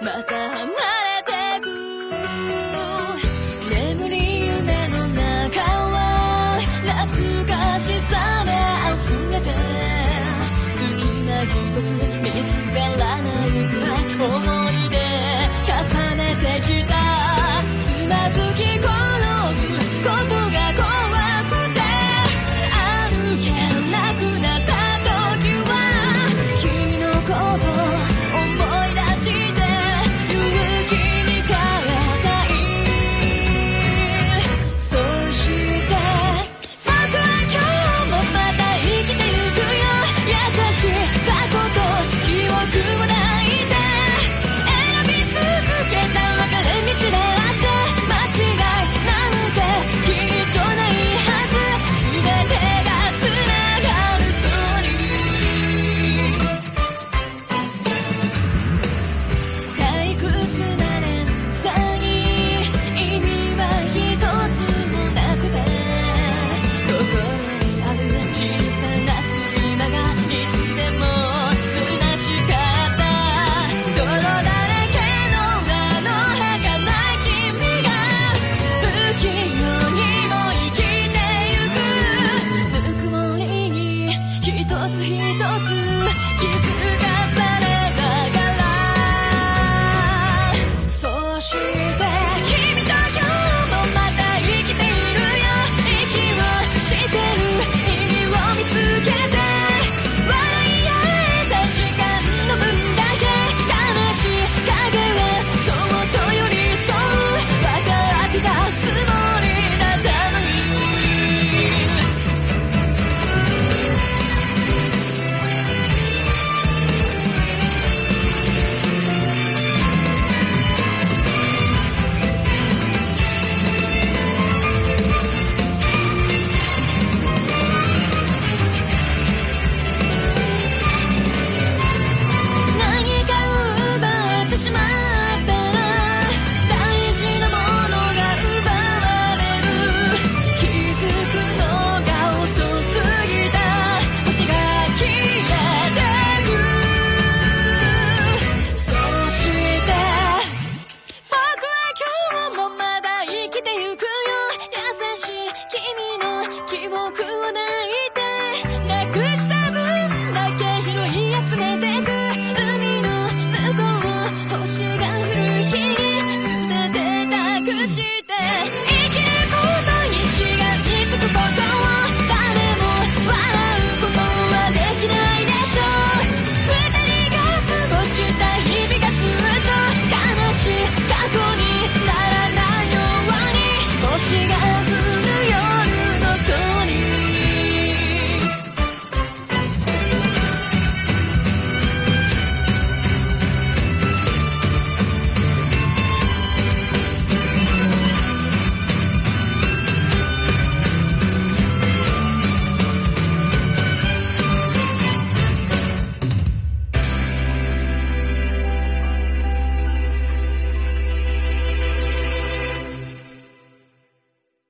またれてく。眠り夢の中は懐かしさで溢れて。好きな一つ見つからないくらい一つ一つ気づかされながらそしててゆく